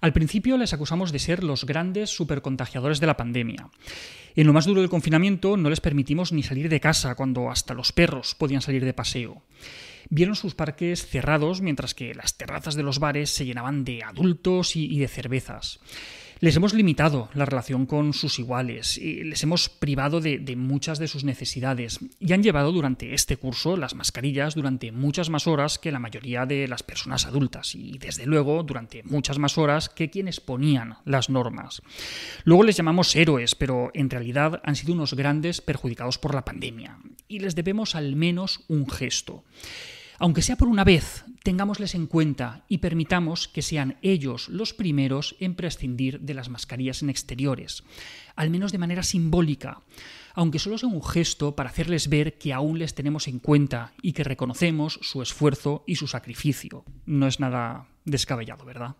Al principio les acusamos de ser los grandes supercontagiadores de la pandemia. En lo más duro del confinamiento no les permitimos ni salir de casa cuando hasta los perros podían salir de paseo. Vieron sus parques cerrados mientras que las terrazas de los bares se llenaban de adultos y, de cervezas. Les hemos limitado la relación con sus iguales, y les hemos privado de, muchas de sus necesidades y han llevado durante este curso las mascarillas durante muchas más horas que la mayoría de las personas adultas y desde luego durante muchas más horas que quienes ponían las normas. Luego les llamamos héroes, pero en realidad han sido unos grandes perjudicados por la pandemia y les debemos al menos un gesto. Aunque sea por una vez, tengámosles en cuenta y permitamos que sean ellos los primeros en prescindir de las mascarillas en exteriores, al menos de manera simbólica, aunque solo sea un gesto para hacerles ver que aún les tenemos en cuenta y que reconocemos su esfuerzo y su sacrificio. No es nada descabellado, ¿verdad?